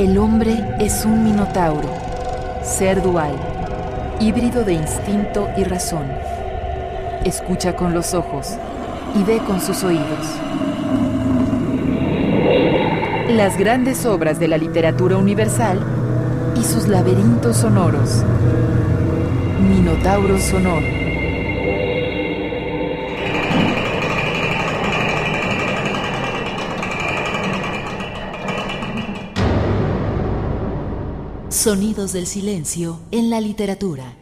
El hombre es un minotauro, ser dual, híbrido de instinto y razón. Escucha con los ojos y ve con sus oídos. Las grandes obras de la literatura universal y sus laberintos sonoros. Minotauro sonoro. Sonidos del silencio en la literatura.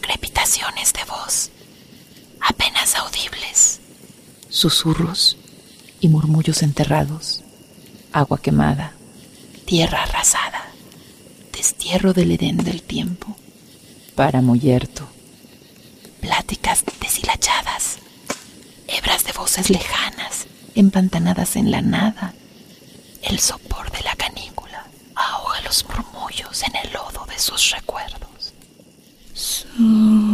Crepitaciones de voz, apenas audibles. Susurros y murmullos enterrados. Agua quemada, tierra arrasada, destierro del Edén del tiempo. Páramo yerto, pláticas voces lejanas, empantanadas en la nada. El sopor de la canícula ahoga los murmullos en el lodo de sus recuerdos. Susurros,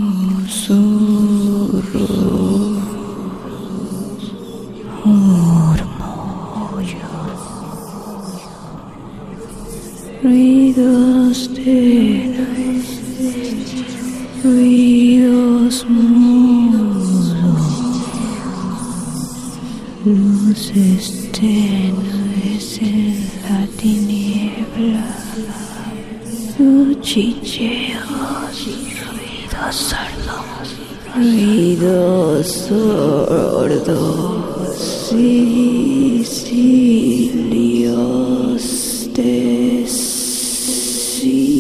cuchicheos, ruidos sordos, ruidos sordos y silios de silencios.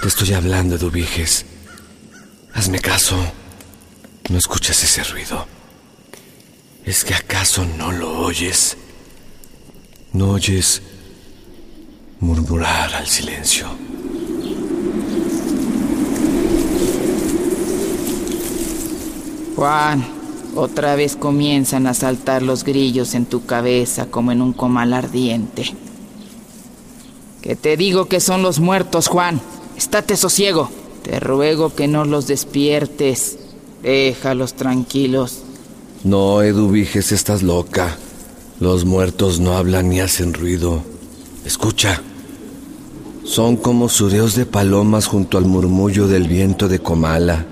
Te estoy hablando, Dubiges. Hazme caso. No escuchas ese ruido. ¿Es que acaso no lo oyes? ¿No oyes murmurar al silencio? Juan, otra vez comienzan a saltar los grillos en tu cabeza como en un comal ardiente. Que te digo que son los muertos, Juan. Estate sosiego. Te ruego que no los despiertes. Déjalos tranquilos. No, Eduviges, estás loca. Los muertos no hablan ni hacen ruido. Escucha. Son como sureos de palomas junto al murmullo del viento de Comala.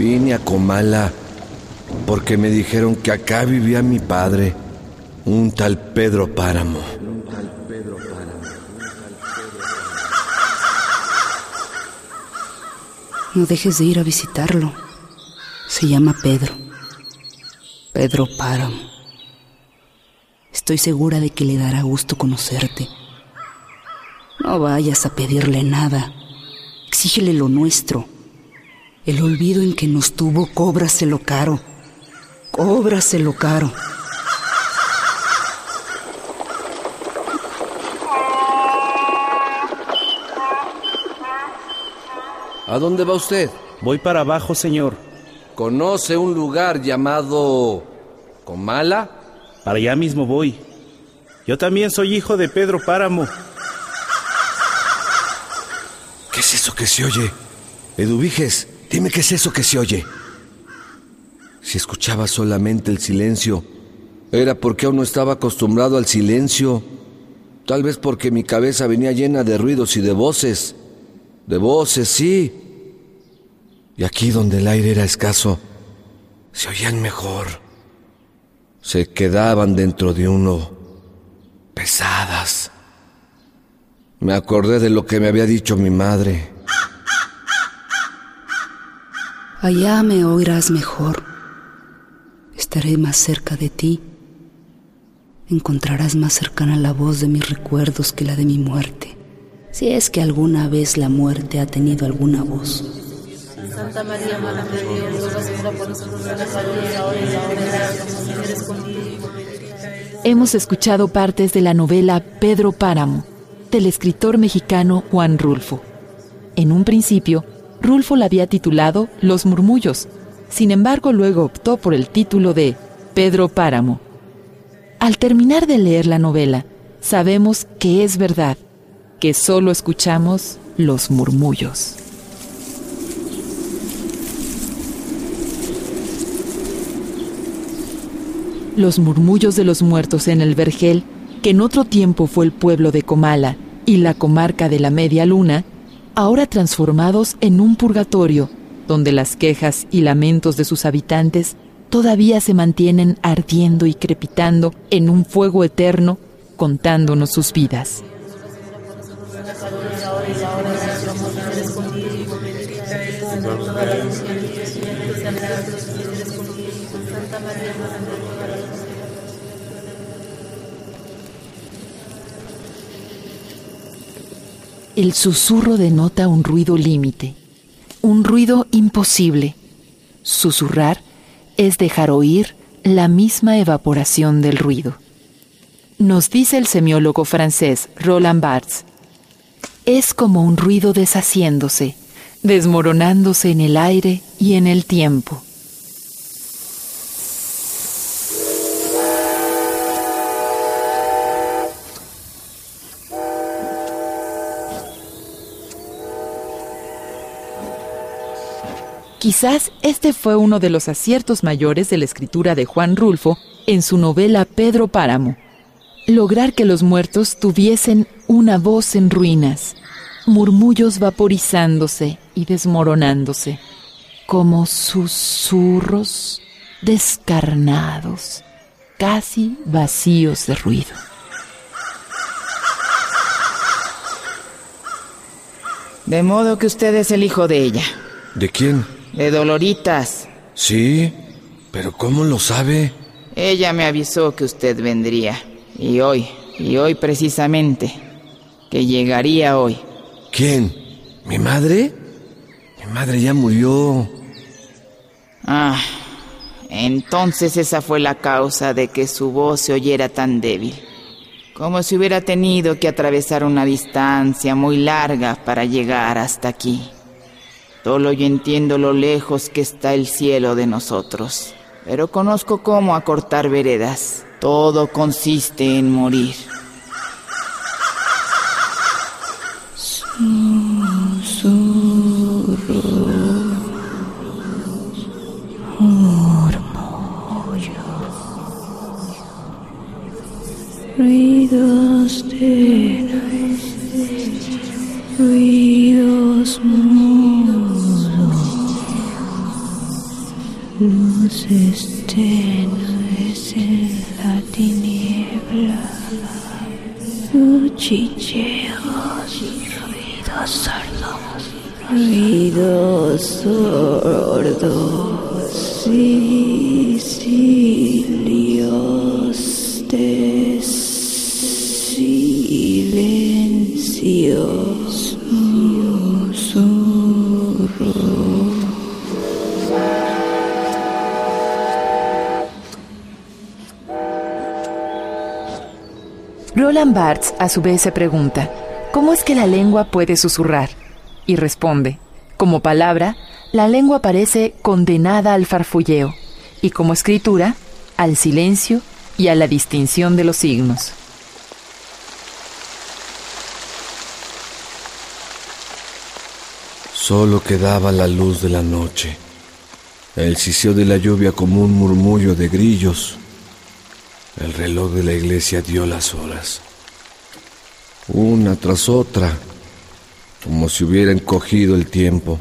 Vine a Comala porque me dijeron que acá vivía mi padre, un tal Pedro Páramo. No dejes de ir a visitarlo. Se llama Pedro. Pedro Páramo. Estoy segura de que le dará gusto conocerte. No vayas a pedirle nada. Exígele lo nuestro. El olvido en que nos tuvo, cóbraselo caro. Cóbraselo caro. ¿A dónde va usted? Voy para abajo, señor. ¿Conoce un lugar llamado Comala? Para allá mismo voy. Yo también soy hijo de Pedro Páramo. ¿Qué es eso que se oye? Eduviges, dime qué es eso que se oye. Si escuchaba solamente el silencio, era porque aún no estaba acostumbrado al silencio. Tal vez porque mi cabeza venía llena de ruidos y de voces. De voces, sí. Y aquí donde el aire era escaso, se oían mejor. Se quedaban dentro de uno pesadas. Me acordé de lo que me había dicho mi madre. Allá me oirás mejor. Estaré más cerca de ti. Encontrarás más cercana la voz de mis recuerdos que la de mi muerte. Si es que alguna vez la muerte ha tenido alguna voz. Santa María, Madre de Dios, por nosotros pecadores, ahora y en la hora de nuestra muerte. Contigo. hemos escuchado partes de la novela Pedro Páramo, del escritor mexicano Juan Rulfo. En un principio, Rulfo la había titulado Los Murmullos, sin embargo luego optó por el título de Pedro Páramo. Al terminar de leer la novela, sabemos que es verdad, que solo escuchamos los murmullos. Los murmullos de los muertos en el Vergel, que en otro tiempo fue el pueblo de Comala y la comarca de la Media Luna, ahora transformados en un purgatorio, donde las quejas y lamentos de sus habitantes todavía se mantienen ardiendo y crepitando en un fuego eterno, contándonos sus vidas. El susurro denota un ruido límite, un ruido imposible. Susurrar es dejar oír la misma evaporación del ruido. Nos dice el semiólogo francés Roland Barthes, es como un ruido deshaciéndose, desmoronándose en el aire y en el tiempo. Quizás este fue uno de los aciertos mayores de la escritura de Juan Rulfo en su novela Pedro Páramo. Lograr que los muertos tuviesen una voz en ruinas, murmullos vaporizándose y desmoronándose, como susurros descarnados, casi vacíos de ruido. De modo que usted es el hijo de ella. ¿De quién? De Doloritas. Sí, pero ¿cómo lo sabe? Ella me avisó que usted vendría. Y hoy, y hoy precisamente, que llegaría hoy. ¿Quién? ¿Mi madre? Mi madre ya murió. Ah, entonces esa fue la causa de que su voz se oyera tan débil. Como si hubiera tenido que atravesar una distancia muy larga para llegar hasta aquí. Solo yo entiendo lo lejos que está el cielo de nosotros, pero conozco cómo acortar veredas. Todo consiste en morir. Tiniebla, cuchicheos, ruidos sordos, ruidos sordos, sicilios de silencios, susurro. Roland Barthes a su vez se pregunta, ¿cómo es que la lengua puede susurrar? Y responde, como palabra, la lengua parece condenada al farfulleo y como escritura, al silencio y a la distinción de los signos. Solo quedaba la luz de la noche, el siseo de la lluvia como un murmullo de grillos. El reloj de la iglesia dio las horas, una tras otra, como si hubiera encogido el tiempo.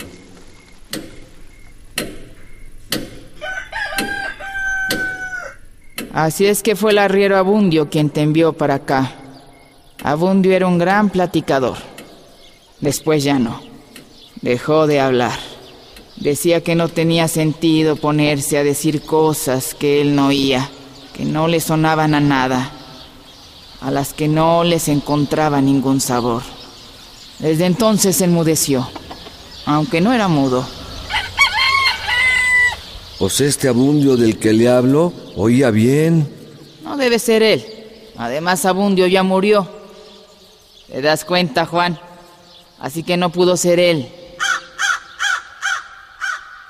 Así es que fue el arriero Abundio quien te envió para acá. Abundio era un gran platicador. Después ya no. Dejó de hablar. Decía que no tenía sentido ponerse a decir cosas que él no oía, que no le sonaban a nada, a las que no les encontraba ningún sabor. Desde entonces enmudeció, aunque no era mudo. Pues este abundio del que le hablo oía bien. No debe ser él. Además, Abundio ya murió. ¿Te das cuenta, Juan? Así que no pudo ser él.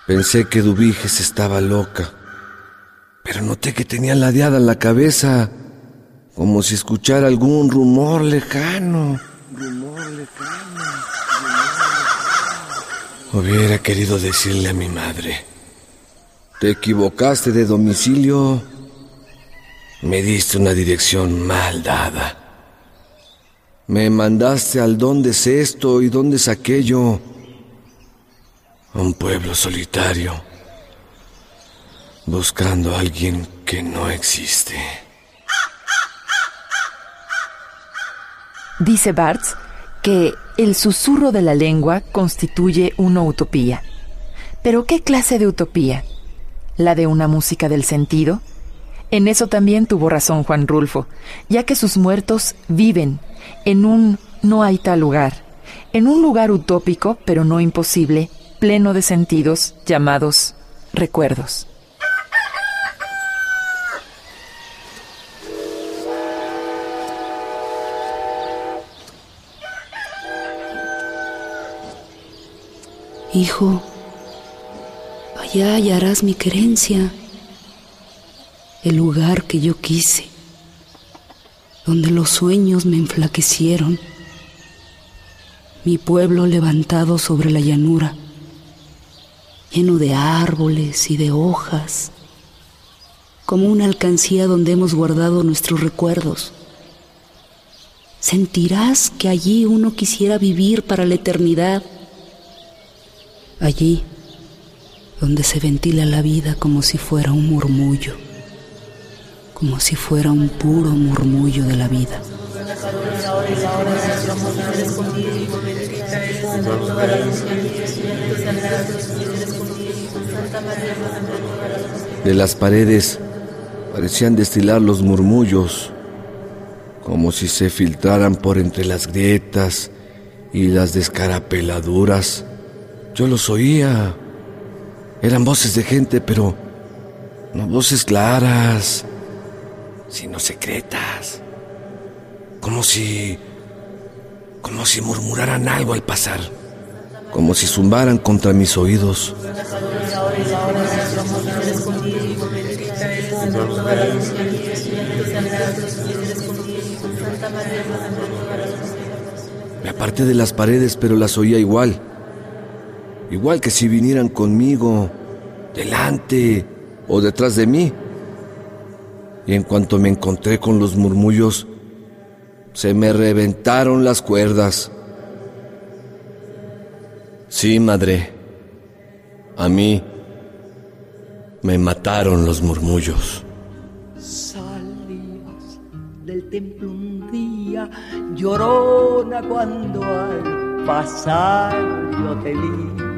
Pensé que Dubiges estaba loca, pero noté que tenía ladeada la cabeza, como si escuchara algún rumor lejano. Rumor lejano. Hubiera querido decirle a mi madre, te equivocaste de domicilio, me diste una dirección mal dada. Me mandaste al dónde es esto y dónde es aquello. Un pueblo solitario, buscando a alguien que no existe. Dice Barthes que el susurro de la lengua constituye una utopía. Pero ¿qué clase de utopía? ¿La de una música del sentido? En eso también tuvo razón Juan Rulfo, ya que sus muertos viven en un no hay tal lugar, en un lugar utópico pero no imposible, pleno de sentidos llamados recuerdos. Hijo, allá hallarás mi querencia, el lugar que yo quise, donde los sueños me enflaquecieron, mi pueblo levantado sobre la llanura lleno de árboles y de hojas, como una alcancía donde hemos guardado nuestros recuerdos. Sentirás que allí uno quisiera vivir para la eternidad, allí donde se ventila la vida como si fuera un murmullo, como si fuera un puro murmullo de la vida. De las paredes parecían destilar los murmullos, como si se filtraran por entre las grietas y las descarapeladuras. Yo los oía. Eran voces de gente, pero no voces claras, sino secretas. Como si... como si murmuraran algo al pasar. Como si zumbaran contra mis oídos. Me aparté de las paredes, pero las oía igual. Igual que si vinieran conmigo, delante o detrás de mí. Y en cuanto me encontré con los murmullos, se me reventaron las cuerdas. Sí, madre. A mí me mataron los murmullos. Salías del templo un día, llorona cuando al pasar yo te vi.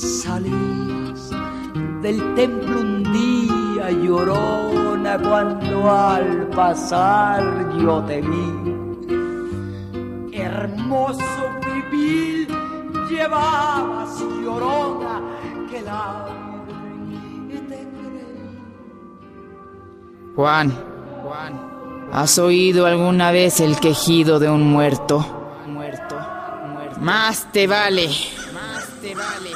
Salías del templo un día, llorona cuando al pasar yo te vi. Hermoso vivir llevabas llorona que la te creí. Juan, ¿has oído alguna vez el quejido de un muerto? Muerto, muerto. Más te vale. Vale.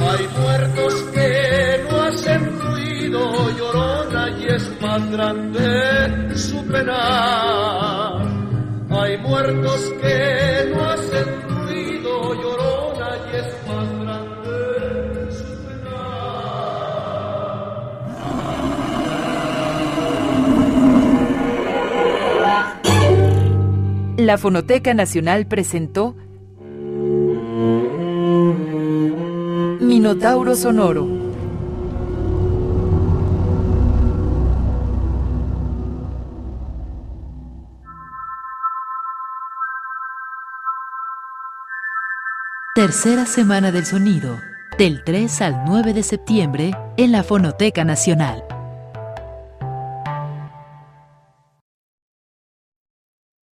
Hay muertos que no hacen ruido, llorona, y es más grande su. Hay muertos que no hacen ruido, llorona, y es más grande su La Fonoteca Nacional presentó Minotauro Sonoro. Tercera Semana del Sonido, del 3 al 9 de septiembre en la Fonoteca Nacional.